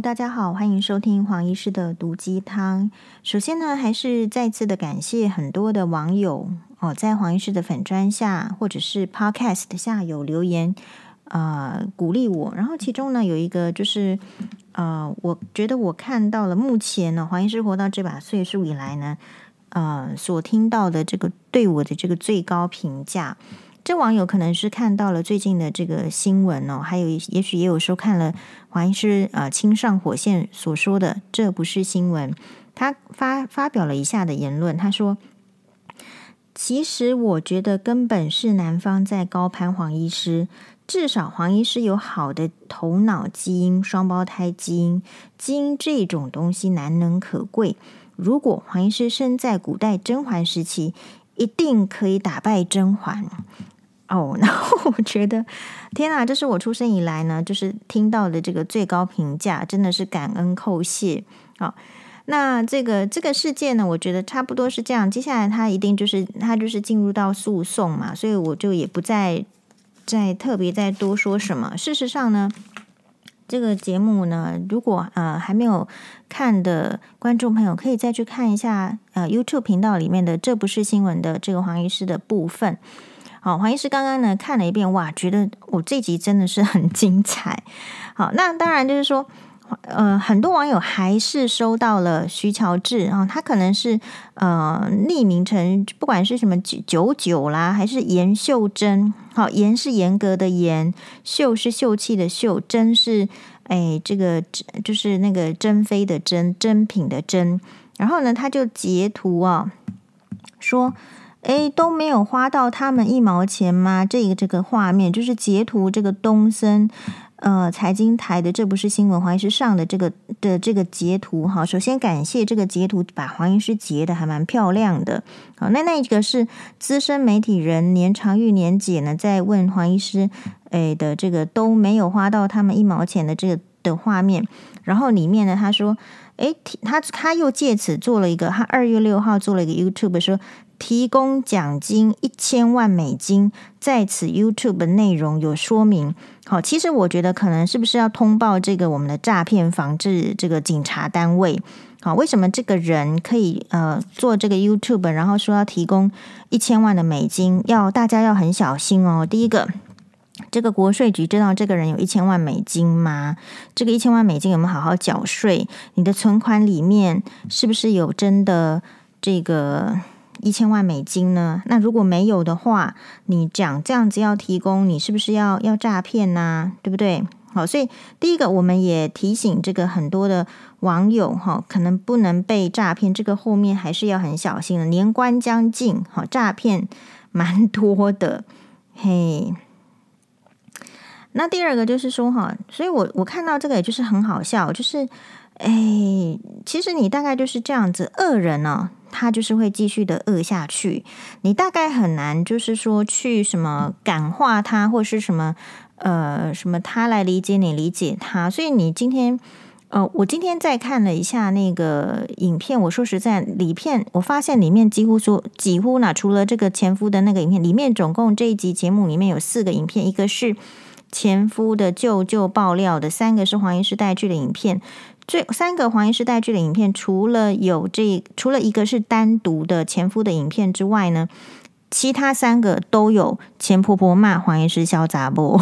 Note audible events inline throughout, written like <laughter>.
大家好，欢迎收听黄医师的毒鸡汤。首先呢，还是再次的感谢很多的网友哦，在黄医师的粉砖下或者是 Podcast 下有留言，呃，鼓励我。然后其中呢，有一个就是，呃，我觉得我看到了目前呢，黄医师活到这把岁数以来呢，呃，所听到的这个对我的这个最高评价。这网友可能是看到了最近的这个新闻哦，还有也许也有收看了黄医师呃亲上火线所说的这不是新闻，他发发表了以下的言论，他说：“其实我觉得根本是男方在高攀黄医师，至少黄医师有好的头脑基因、双胞胎基因，基因这种东西难能可贵。如果黄医师生在古代甄嬛时期。”一定可以打败甄嬛哦！<laughs> 然后我觉得，天哪，这是我出生以来呢，就是听到的这个最高评价，真的是感恩叩谢。好、哦，那这个这个事件呢，我觉得差不多是这样。接下来他一定就是他就是进入到诉讼嘛，所以我就也不再再特别再多说什么。事实上呢。这个节目呢，如果呃还没有看的观众朋友，可以再去看一下呃 YouTube 频道里面的“这不是新闻”的这个黄医师的部分。好，黄医师刚刚呢看了一遍，哇，觉得我这集真的是很精彩。好，那当然就是说。呃，很多网友还是收到了徐乔治啊，他可能是呃匿名成不管是什么九九九啦，还是严秀珍，好，严是严格的严，秀是秀气的秀，珍是哎这个就是那个珍妃的珍，珍品的珍。然后呢，他就截图啊，说哎都没有花到他们一毛钱吗？这个这个画面就是截图这个东森。呃，财经台的这不是新闻，黄医师上的这个的这个截图哈。首先感谢这个截图，把黄医师截的还蛮漂亮的。好，那那个是资深媒体人年长玉年姐呢，在问黄医师，诶的这个都没有花到他们一毛钱的这个的画面。然后里面呢，他说，诶，他他又借此做了一个，他二月六号做了一个 YouTube 说。提供奖金一千万美金，在此 YouTube 内容有说明。好，其实我觉得可能是不是要通报这个我们的诈骗防治这个警察单位？好，为什么这个人可以呃做这个 YouTube，然后说要提供一千万的美金？要大家要很小心哦。第一个，这个国税局知道这个人有一千万美金吗？这个一千万美金有没有好好缴税？你的存款里面是不是有真的这个？一千万美金呢？那如果没有的话，你讲这样子要提供，你是不是要要诈骗呢？对不对？好，所以第一个，我们也提醒这个很多的网友哈，可能不能被诈骗，这个后面还是要很小心的。年关将近，哈，诈骗蛮多的，嘿。那第二个就是说哈，所以我我看到这个也就是很好笑，就是哎，其实你大概就是这样子，恶人呢。他就是会继续的恶下去，你大概很难就是说去什么感化他，或是什么呃什么他来理解你，理解他。所以你今天呃，我今天再看了一下那个影片，我说实在，里片我发现里面几乎说几乎呢，除了这个前夫的那个影片，里面总共这一集节目里面有四个影片，一个是前夫的舅舅爆料的，三个是黄医师带去的影片。所以三个黄医师带去的影片，除了有这，除了一个是单独的前夫的影片之外呢，其他三个都有前婆婆骂黄医师小杂不，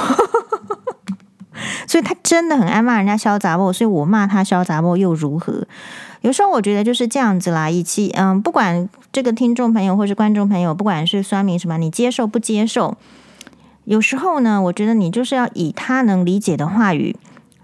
<laughs> 所以他真的很爱骂人家小杂不，所以我骂他小杂不又如何？有时候我觉得就是这样子啦，一起嗯，不管这个听众朋友或是观众朋友，不管是酸民什么，你接受不接受？有时候呢，我觉得你就是要以他能理解的话语。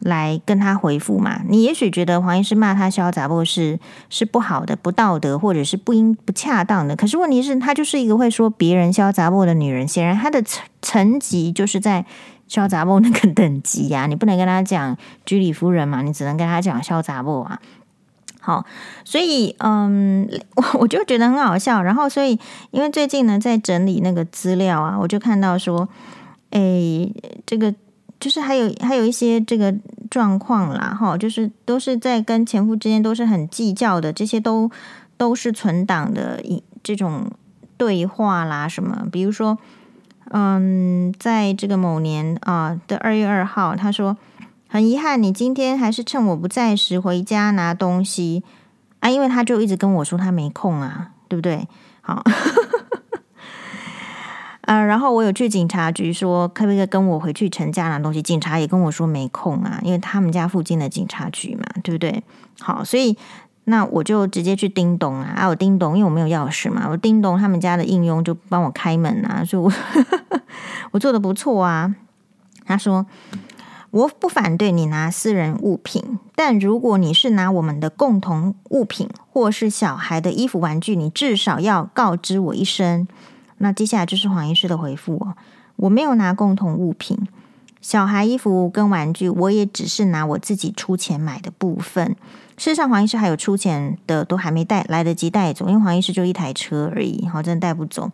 来跟他回复嘛？你也许觉得黄医师骂他小杂货是是不好的、不道德，或者是不应不恰当的。可是问题是，她就是一个会说别人小杂货的女人，显然她的层层级就是在小杂货那个等级呀、<laughs> 你不能跟他讲居里夫人嘛，你只能跟他讲小杂货啊。好，所以嗯，<laughs> 我我就觉得很好笑。然后，所以因为最近呢，在整理那个资料啊，我就看到说，诶，这个。就是还有还有一些这个状况啦，哈，就是都是在跟前夫之间都是很计较的，这些都都是存档的一这种对话啦，什么，比如说，嗯，在这个某年啊的二月二号，他说很遗憾，你今天还是趁我不在时回家拿东西啊，因为他就一直跟我说他没空啊，对不对？好。<laughs> 呃，然后我有去警察局说，可不可以跟我回去陈家拿东西？警察也跟我说没空啊，因为他们家附近的警察局嘛，对不对？好，所以那我就直接去叮咚啊，啊，我叮咚，因为我没有钥匙嘛，我叮咚他们家的应用就帮我开门啊，所以我 <laughs> 我做的不错啊。他说我不反对你拿私人物品，但如果你是拿我们的共同物品或是小孩的衣服玩具，你至少要告知我一声。那接下来就是黄医师的回复哦，我没有拿共同物品，小孩衣服跟玩具，我也只是拿我自己出钱买的部分。事实上，黄医师还有出钱的都还没带来得及带走，因为黄医师就一台车而已，好，真的带不走。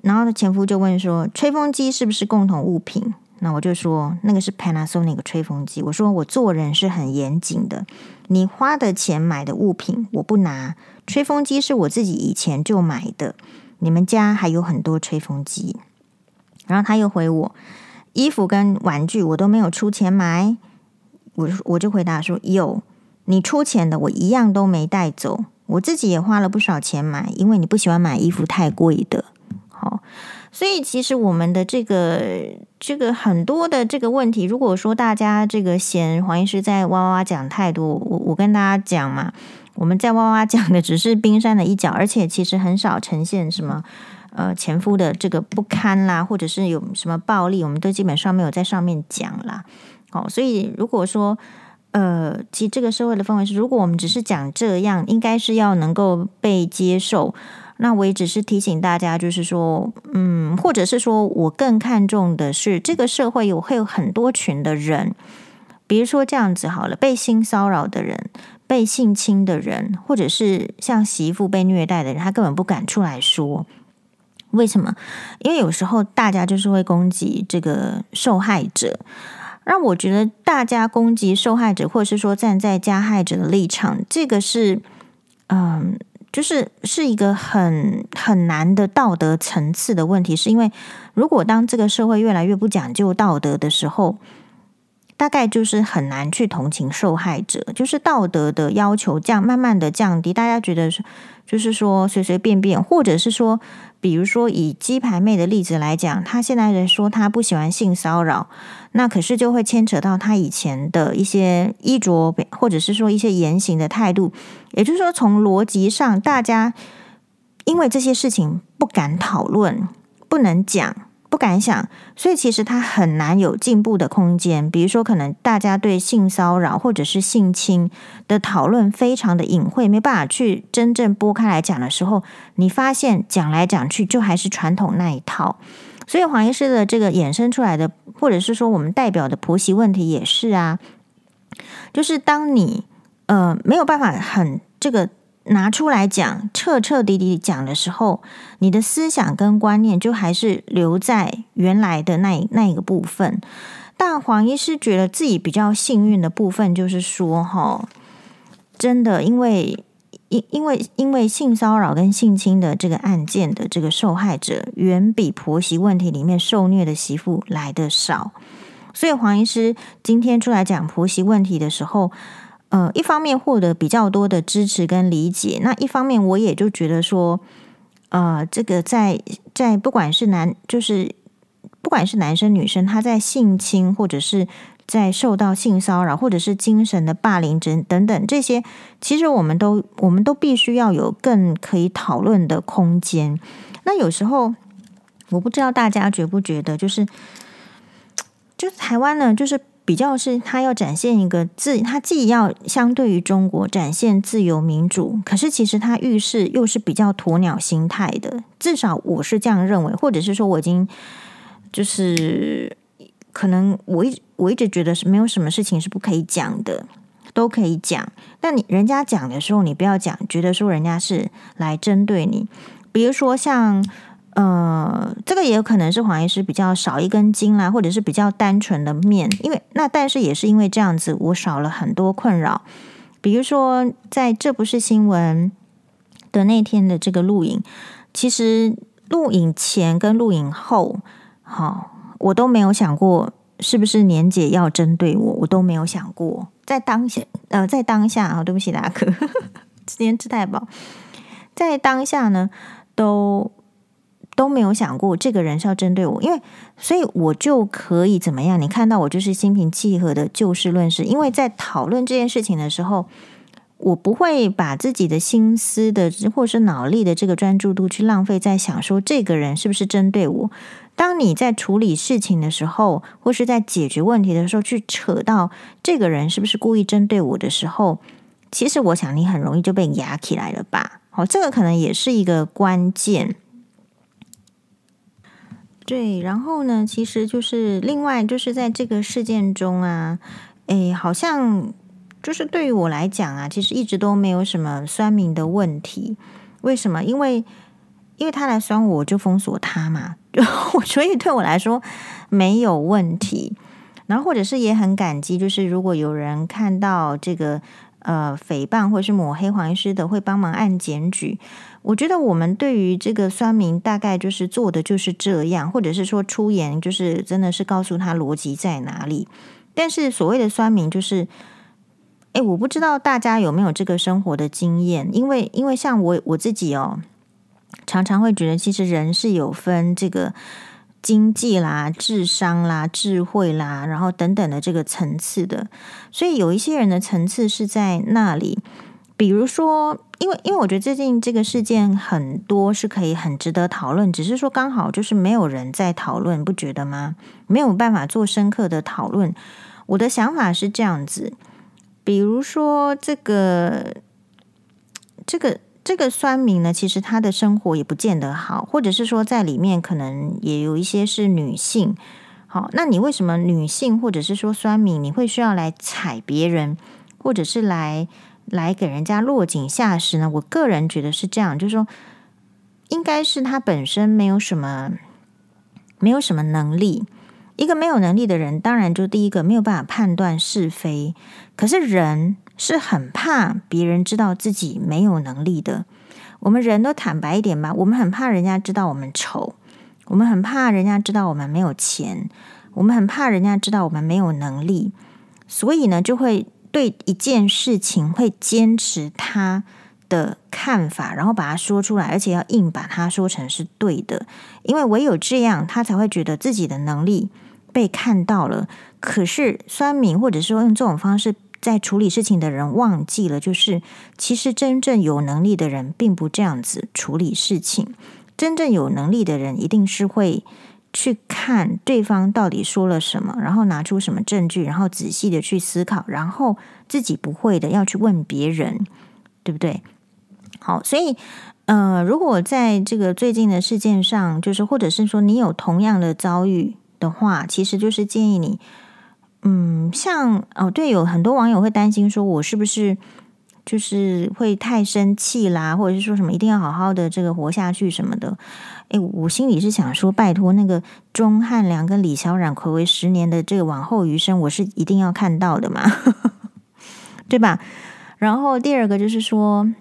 然后前夫就问说，吹风机是不是共同物品？那我就说那个是 Panasonic 吹风机。我说我做人是很严谨的，你花的钱买的物品我不拿，吹风机是我自己以前就买的。你们家还有很多吹风机，然后他又回我，衣服跟玩具我都没有出钱买，我我就回答说有，你出钱的我一样都没带走，我自己也花了不少钱买，因为你不喜欢买衣服太贵的，好，所以其实我们的这个这个很多的这个问题，如果说大家这个嫌黄医师在哇哇讲太多，我我跟大家讲嘛。我们在哇哇讲的只是冰山的一角，而且其实很少呈现什么呃前夫的这个不堪啦，或者是有什么暴力，我们都基本上没有在上面讲啦。哦，所以如果说呃，其实这个社会的氛围是，如果我们只是讲这样，应该是要能够被接受。那我也只是提醒大家，就是说，嗯，或者是说我更看重的是，这个社会有会有很多群的人，比如说这样子好了，被性骚扰的人。被性侵的人，或者是像媳妇被虐待的人，他根本不敢出来说。为什么？因为有时候大家就是会攻击这个受害者。让我觉得大家攻击受害者，或者是说站在加害者的立场，这个是，嗯，就是是一个很很难的道德层次的问题。是因为如果当这个社会越来越不讲究道德的时候，大概就是很难去同情受害者，就是道德的要求降，慢慢的降低。大家觉得是，就是说随随便便，或者是说，比如说以鸡排妹的例子来讲，她现在在说她不喜欢性骚扰，那可是就会牵扯到她以前的一些衣着，或者是说一些言行的态度。也就是说，从逻辑上，大家因为这些事情不敢讨论，不能讲。不敢想，所以其实他很难有进步的空间。比如说，可能大家对性骚扰或者是性侵的讨论非常的隐晦，没办法去真正拨开来讲的时候，你发现讲来讲去就还是传统那一套。所以黄医师的这个衍生出来的，或者是说我们代表的婆媳问题也是啊，就是当你呃没有办法很这个。拿出来讲，彻彻底底讲的时候，你的思想跟观念就还是留在原来的那那一个部分。但黄医师觉得自己比较幸运的部分，就是说，哈，真的，因为因因为因为性骚扰跟性侵的这个案件的这个受害者，远比婆媳问题里面受虐的媳妇来得少，所以黄医师今天出来讲婆媳问题的时候。呃，一方面获得比较多的支持跟理解，那一方面我也就觉得说，呃，这个在在不管是男，就是不管是男生女生，他在性侵或者是在受到性骚扰，或者是精神的霸凌等等等这些，其实我们都我们都必须要有更可以讨论的空间。那有时候我不知道大家觉不觉得，就是就台湾呢，就是。比较是他要展现一个自，他既要相对于中国展现自由民主，可是其实他遇事又是比较鸵鸟心态的。至少我是这样认为，或者是说我已经就是可能我一我一直觉得是没有什么事情是不可以讲的，都可以讲。但你人家讲的时候，你不要讲，觉得说人家是来针对你。比如说像。呃，这个也有可能是黄医师比较少一根筋啦，或者是比较单纯的面，因为那但是也是因为这样子，我少了很多困扰。比如说，在这不是新闻的那天的这个录影，其实录影前跟录影后，好，我都没有想过是不是年姐要针对我，我都没有想过。在当下，呃，在当下啊，对不起大家，今天吃太饱，在当下呢，都都没有想过这个人是要针对我，因为所以我就可以怎么样？你看到我就是心平气和的就事论事，因为在讨论这件事情的时候。我不会把自己的心思的或是脑力的这个专注度去浪费在想说这个人是不是针对我。当你在处理事情的时候，或是在解决问题的时候，去扯到这个人是不是故意针对我的时候，其实我想你很容易就被压起来了吧？好，这个可能也是一个关键。对，然后呢，其实就是另外就是在这个事件中啊，诶，好像。就是对于我来讲啊，其实一直都没有什么酸民的问题。为什么？因为因为他来酸我，就封锁他嘛。<laughs> 就所以对我来说没有问题。然后或者是也很感激，就是如果有人看到这个呃诽谤或是抹黑黄医师的，会帮忙按检举。我觉得我们对于这个酸民大概就是做的就是这样，或者是说出言就是真的是告诉他逻辑在哪里。但是所谓的酸民就是。诶，我不知道大家有没有这个生活的经验，因为因为像我我自己哦，常常会觉得其实人是有分这个经济啦、智商啦、智慧啦，然后等等的这个层次的，所以有一些人的层次是在那里。比如说，因为因为我觉得最近这个事件很多是可以很值得讨论，只是说刚好就是没有人在讨论，不觉得吗？没有办法做深刻的讨论。我的想法是这样子。比如说，这个、这个、这个酸民呢，其实他的生活也不见得好，或者是说在里面可能也有一些是女性。好，那你为什么女性或者是说酸民，你会需要来踩别人，或者是来来给人家落井下石呢？我个人觉得是这样，就是说，应该是他本身没有什么，没有什么能力。一个没有能力的人，当然就第一个没有办法判断是非。可是人是很怕别人知道自己没有能力的。我们人都坦白一点吧，我们很怕人家知道我们丑，我们很怕人家知道我们没有钱，我们很怕人家知道我们没有能力。所以呢，就会对一件事情会坚持他的看法，然后把它说出来，而且要硬把它说成是对的。因为唯有这样，他才会觉得自己的能力。被看到了，可是酸民或者说用这种方式在处理事情的人忘记了，就是其实真正有能力的人并不这样子处理事情。真正有能力的人一定是会去看对方到底说了什么，然后拿出什么证据，然后仔细的去思考，然后自己不会的要去问别人，对不对？好，所以呃，如果在这个最近的事件上，就是或者是说你有同样的遭遇。的话，其实就是建议你，嗯，像哦，对，有很多网友会担心说，我是不是就是会太生气啦，或者是说什么一定要好好的这个活下去什么的？诶，我心里是想说，拜托那个钟汉良跟李小冉睽违十年的这个往后余生，我是一定要看到的嘛，<laughs> 对吧？然后第二个就是说。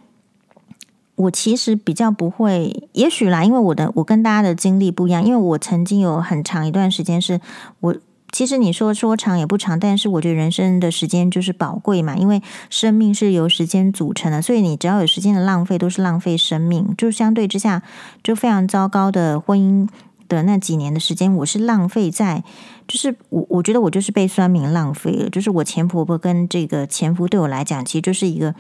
我其实比较不会，也许啦，因为我的我跟大家的经历不一样，因为我曾经有很长一段时间是我，其实你说说长也不长，但是我觉得人生的时间就是宝贵嘛，因为生命是由时间组成的，所以你只要有时间的浪费，都是浪费生命。就相对之下，就非常糟糕的婚姻的那几年的时间，我是浪费在，就是我我觉得我就是被酸民浪费了，就是我前婆婆跟这个前夫对我来讲，其实就是一个。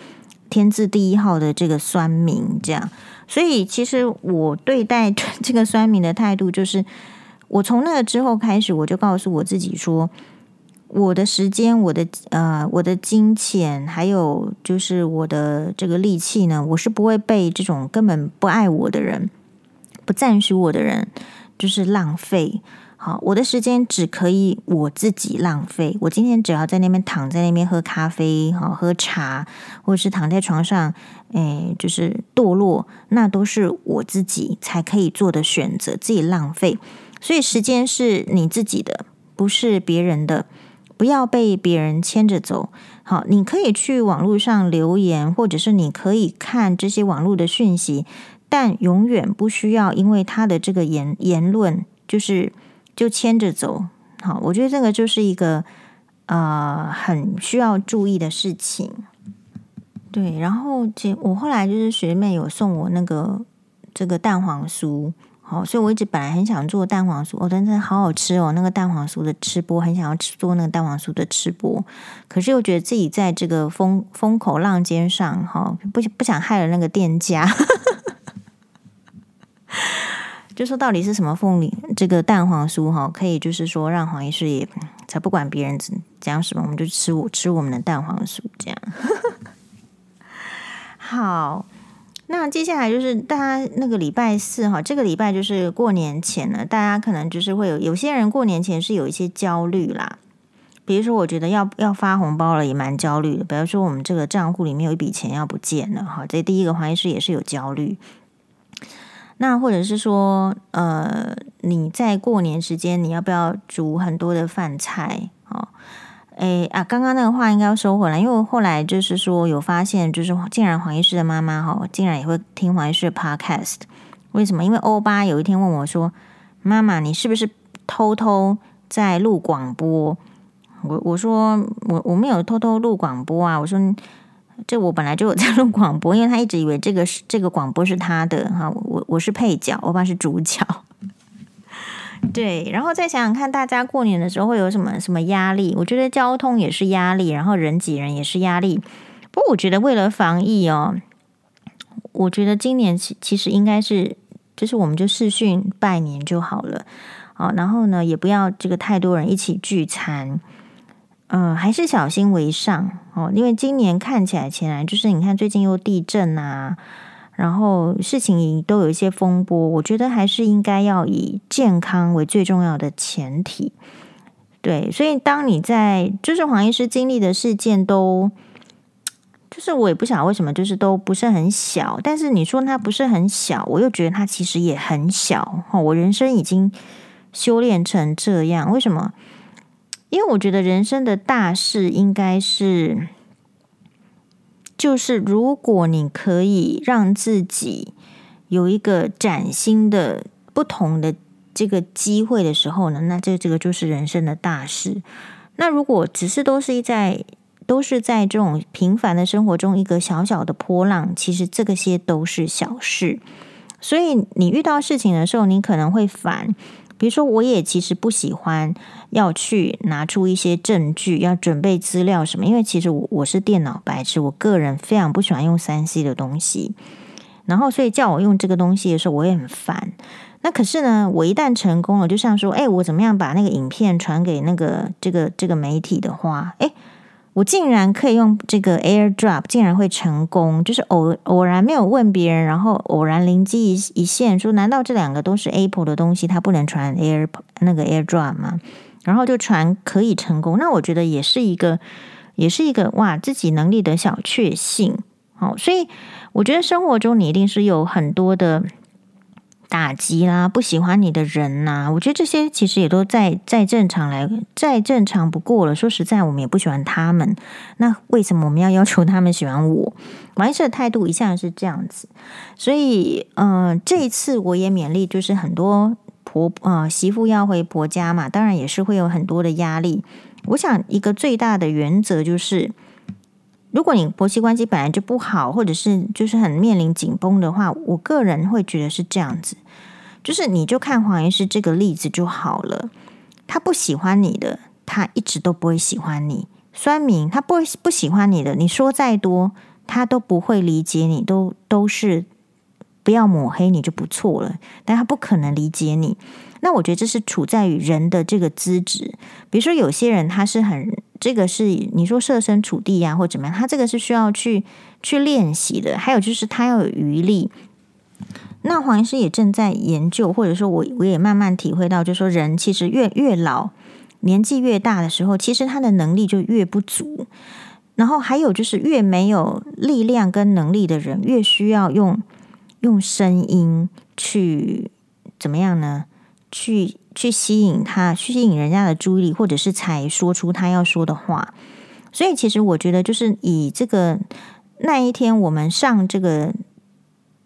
天字第一号的这个酸民，这样，所以其实我对待 <laughs> 这个酸民的态度，就是我从那之后开始，我就告诉我自己说，我的时间、我的呃、我的金钱，还有就是我的这个力气呢，我是不会被这种根本不爱我的人、不赞许我的人，就是浪费。好，我的时间只可以我自己浪费。我今天只要在那边躺在那边喝咖啡，好喝茶，或者是躺在床上，诶，就是堕落，那都是我自己才可以做的选择，自己浪费。所以时间是你自己的，不是别人的，不要被别人牵着走。好，你可以去网络上留言，或者是你可以看这些网络的讯息，但永远不需要因为他的这个言言论就是。就牵着走，好，我觉得这个就是一个呃很需要注意的事情。对，然后，我后来就是学妹有送我那个这个蛋黄酥，哦，所以我一直本来很想做蛋黄酥，哦，真的好好吃哦，那个蛋黄酥的吃播，很想要吃做那个蛋黄酥的吃播，可是又觉得自己在这个风风口浪尖上，哈，不不想害了那个店家，<laughs> 就说到底是什么凤梨这个蛋黄酥哈，可以就是说让黄医师也才不管别人讲什么，我们就吃我吃我们的蛋黄酥这样。<laughs> 好，那接下来就是大家那个礼拜四哈，这个礼拜就是过年前了，大家可能就是会有有些人过年前是有一些焦虑啦，比如说我觉得要要发红包了也蛮焦虑的，比如说我们这个账户里面有一笔钱要不见了哈，这第一个怀疑是也是有焦虑。那或者是说，呃，你在过年时间你要不要煮很多的饭菜？哦。哎啊，刚刚那个话应该要收回来，因为我后来就是说有发现，就是竟然黄医师的妈妈哈，竟然也会听黄医师的 podcast。为什么？因为欧巴有一天问我说：“妈妈，你是不是偷偷在录广播？”我我说我我没有偷偷录广播啊，我说这我本来就有在录广播，因为他一直以为这个是这个广播是他的哈，我我是配角，欧巴是主角。对，然后再想想看，大家过年的时候会有什么什么压力？我觉得交通也是压力，然后人挤人也是压力。不过我觉得为了防疫哦，我觉得今年其其实应该是，就是我们就视讯拜年就好了。哦，然后呢，也不要这个太多人一起聚餐。嗯、还是小心为上哦，因为今年看起来前来就是你看最近又地震啊。然后事情都有一些风波，我觉得还是应该要以健康为最重要的前提。对，所以当你在就是黄医师经历的事件都，就是我也不晓得为什么，就是都不是很小。但是你说它不是很小，我又觉得它其实也很小。我人生已经修炼成这样，为什么？因为我觉得人生的大事应该是。就是如果你可以让自己有一个崭新的、不同的这个机会的时候呢，那这这个就是人生的大事。那如果只是都是在都是在这种平凡的生活中一个小小的波浪，其实这个些都是小事。所以你遇到事情的时候，你可能会烦。比如说，我也其实不喜欢要去拿出一些证据，要准备资料什么，因为其实我我是电脑白痴，我个人非常不喜欢用三 C 的东西。然后，所以叫我用这个东西的时候，我也很烦。那可是呢，我一旦成功了，就像说，哎，我怎么样把那个影片传给那个这个这个媒体的话，哎。我竟然可以用这个 AirDrop，竟然会成功，就是偶偶然没有问别人，然后偶然灵机一一现，说难道这两个都是 Apple 的东西，它不能传 Air 那个 AirDrop 吗？然后就传可以成功，那我觉得也是一个，也是一个哇，自己能力的小确幸。好，所以我觉得生活中你一定是有很多的。打击啦，不喜欢你的人呐，我觉得这些其实也都再再正常来，再正常不过了。说实在，我们也不喜欢他们，那为什么我们要要求他们喜欢我？王医师的态度一向是这样子，所以，嗯、呃，这一次我也勉励，就是很多婆呃媳妇要回婆家嘛，当然也是会有很多的压力。我想一个最大的原则就是。如果你婆媳关系本来就不好，或者是就是很面临紧绷的话，我个人会觉得是这样子，就是你就看黄医师这个例子就好了。他不喜欢你的，他一直都不会喜欢你。酸民他不会不喜欢你的，你说再多，他都不会理解你，都都是不要抹黑你就不错了，但他不可能理解你。那我觉得这是处在于人的这个资质，比如说有些人他是很。这个是你说设身处地呀、啊，或怎么样？他这个是需要去去练习的。还有就是他要有余力。那黄医师也正在研究，或者说我我也慢慢体会到，就说人其实越越老，年纪越大的时候，其实他的能力就越不足。然后还有就是越没有力量跟能力的人，越需要用用声音去怎么样呢？去。去吸引他，去吸引人家的注意力，或者是才说出他要说的话。所以，其实我觉得，就是以这个那一天我们上这个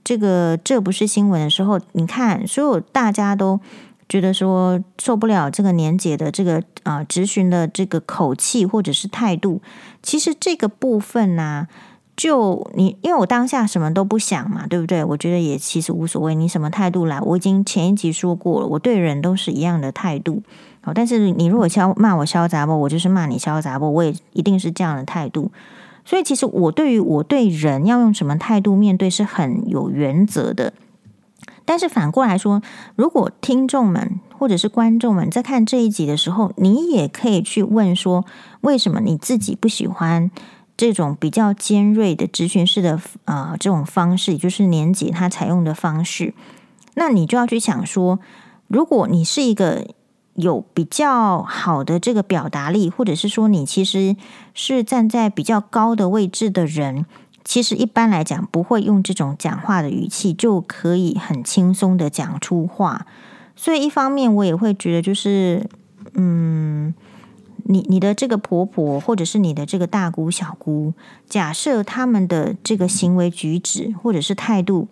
这个这不是新闻的时候，你看，所有大家都觉得说受不了这个年节的这个啊质询的这个口气或者是态度，其实这个部分呢、就你因为我当下什么都不想嘛，对不对？我觉得也其实无所谓，你什么态度来，我已经前一集说过了，我对人都是一样的态度。好，但是你如果敲骂我嚣杂不，我就是骂你嚣杂不，我也一定是这样的态度。所以其实我对于我对人要用什么态度面对是很有原则的。但是反过来说，如果听众们或者是观众们在看这一集的时候，你也可以去问说，为什么你自己不喜欢这种比较尖锐的质询式的啊、呃、这种方式，也就是年纪他采用的方式，那你就要去想说，如果你是一个有比较好的这个表达力，或者是说你其实是站在比较高的位置的人。其实一般来讲，不会用这种讲话的语气就可以很轻松的讲出话。所以一方面，我也会觉得，就是嗯，你你的这个婆婆，或者是你的这个大姑小姑，假设他们的这个行为举止或者是态度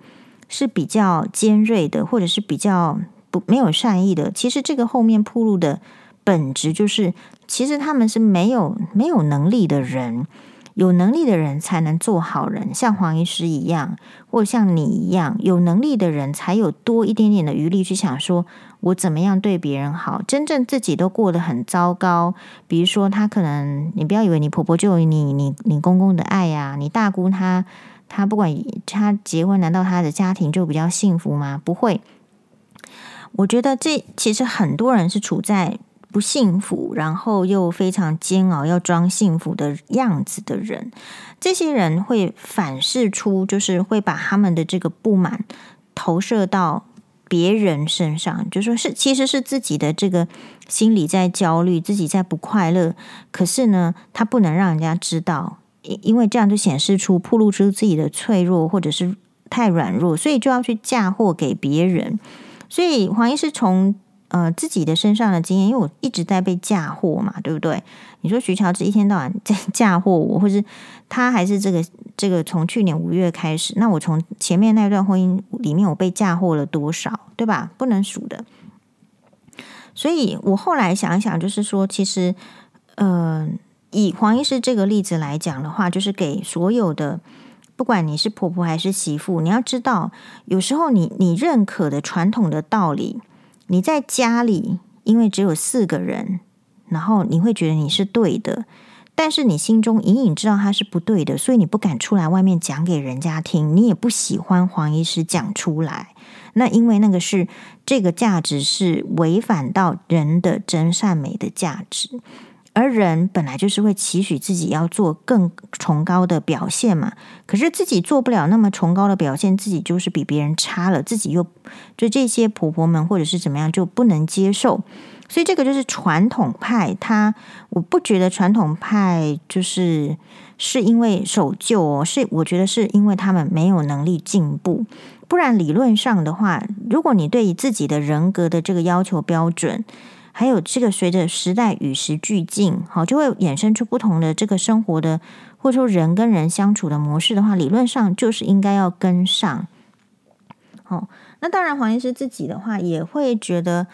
是比较尖锐的，或者是比较不没有善意的，其实这个后面铺路的本质就是，其实他们是没有没有能力的人。有能力的人才能做好人，像黄医师一样，或像你一样，有能力的人才有多一点点的余力去想说，我怎么样对别人好。真正自己都过得很糟糕，比如说他可能，你不要以为你婆婆就有你你你公公的爱呀，你大姑她她不管她结婚，难道她的家庭就比较幸福吗？不会。我觉得这其实很多人是处在。不幸福，然后又非常煎熬，要装幸福的样子的人，这些人会反射出，就是会把他们的这个不满投射到别人身上，就说是其实是自己的这个心里在焦虑，自己在不快乐，可是呢，他不能让人家知道，因因为这样就显示出暴露出自己的脆弱，或者是太软弱，所以就要去嫁祸给别人。所以黄医师从。呃，自己的身上的经验，因为我一直在被嫁祸嘛，对不对？你说徐乔治一天到晚在嫁祸我，或是他还是这个这个从去年五月开始，那我从前面那段婚姻里面，我被嫁祸了多少，对吧？不能数的。所以我后来想一想，就是说，其实，呃，以黄医师这个例子来讲的话，就是给所有的，不管你是婆婆还是媳妇，你要知道，有时候你你认可的传统的道理。你在家里，因为只有四个人，然后你会觉得你是对的，但是你心中隐隐知道他是不对的，所以你不敢出来外面讲给人家听，你也不喜欢黄医师讲出来。那因为那个是这个价值是违反到人的真善美的价值。而人本来就是会期许自己要做更崇高的表现嘛，可是自己做不了那么崇高的表现，自己就是比别人差了，自己又就这些婆婆们或者是怎么样就不能接受，所以这个就是传统派。他我不觉得传统派就是是因为守旧哦，是我觉得是因为他们没有能力进步，不然理论上的话，如果你对自己的人格的这个要求标准。还有这个，随着时代与时俱进，好，就会衍生出不同的这个生活的，或者说人跟人相处的模式的话，理论上就是应该要跟上。好，那当然，黄医师自己的话也会觉得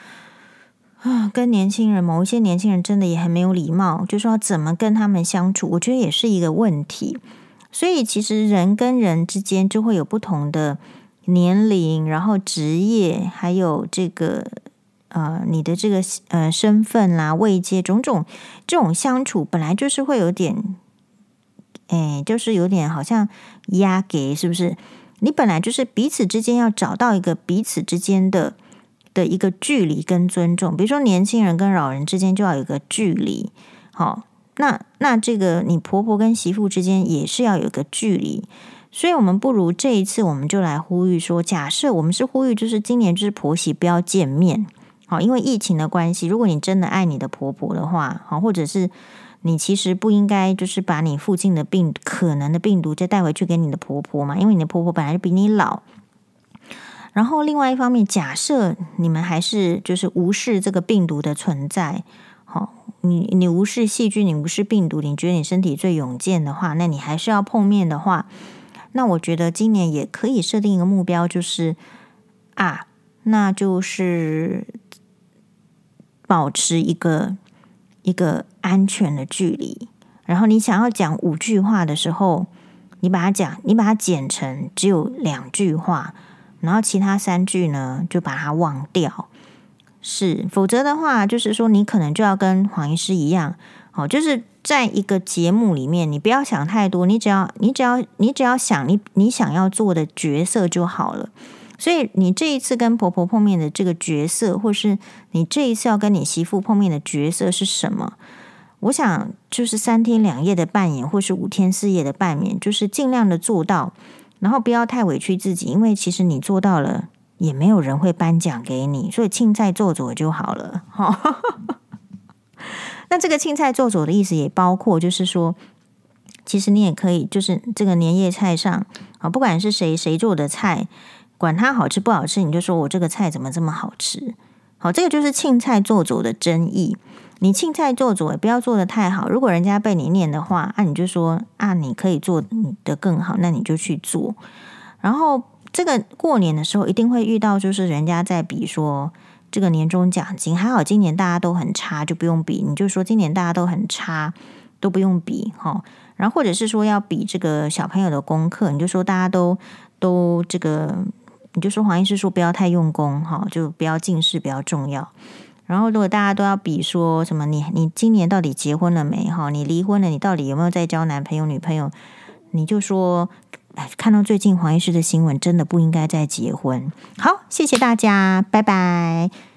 啊，跟年轻人，某一些年轻人真的也很没有礼貌，就说怎么跟他们相处，我觉得也是一个问题。所以，其实人跟人之间就会有不同的年龄，然后职业，还有这个。呃，你的这个呃身份啦、位阶种种这种相处，本来就是会有点，哎，就是有点好像压给，是不是？你本来就是彼此之间要找到一个彼此之间的的一个距离跟尊重。比如说，年轻人跟老人之间就要有个距离。好，那那这个你婆婆跟媳妇之间也是要有个距离。所以，我们不如这一次，我们就来呼吁说，假设我们是呼吁，就是今年就是婆媳不要见面。好，因为疫情的关系，如果你真的爱你的婆婆的话，好，或者是你其实不应该就是把你附近的病可能的病毒再带回去给你的婆婆嘛，因为你的婆婆本来就比你老。然后另外一方面，假设你们还是就是无视这个病毒的存在，好，你你无视细菌，你无视病毒，你觉得你身体最勇健的话，那你还是要碰面的话，那我觉得今年也可以设定一个目标，就是啊，那就是。保持一个一个安全的距离。然后你想要讲五句话的时候，你把它讲，你把它剪成只有两句话，然后其他三句呢，就把它忘掉。是，否则的话，就是说你可能就要跟黄医师一样，哦，就是在一个节目里面，你不要想太多，你只要你只要你只要想你你想要做的角色就好了。所以你这一次跟婆婆碰面的这个角色，或是你这一次要跟你媳妇碰面的角色是什么？我想就是三天两夜的扮演，或是五天四夜的扮演，就是尽量的做到，然后不要太委屈自己，因为其实你做到了，也没有人会颁奖给你，所以青菜做做就好了。哈，<laughs> 那这个青菜做做的意思也包括，就是说，其实你也可以，就是这个年夜菜上啊，不管是谁谁做的菜。管它好吃不好吃，你就说我这个菜怎么这么好吃？好，这个就是庆菜做主的争议。你庆菜做主也不要做得太好。如果人家被你念的话，那、啊、你就说啊，你可以做得更好，那你就去做。然后这个过年的时候一定会遇到，就是人家在比说这个年终奖金，还好今年大家都很差，就不用比。你就说今年大家都很差，都不用比哈。然后或者是说要比这个小朋友的功课，你就说大家都都这个。你就说黄医师说不要太用功哈，就不要近视比较重要。然后如果大家都要比说什么你你今年到底结婚了没哈？你离婚了，你到底有没有在交男朋友女朋友？你就说，哎，看到最近黄医师的新闻，真的不应该再结婚。好，谢谢大家，拜拜。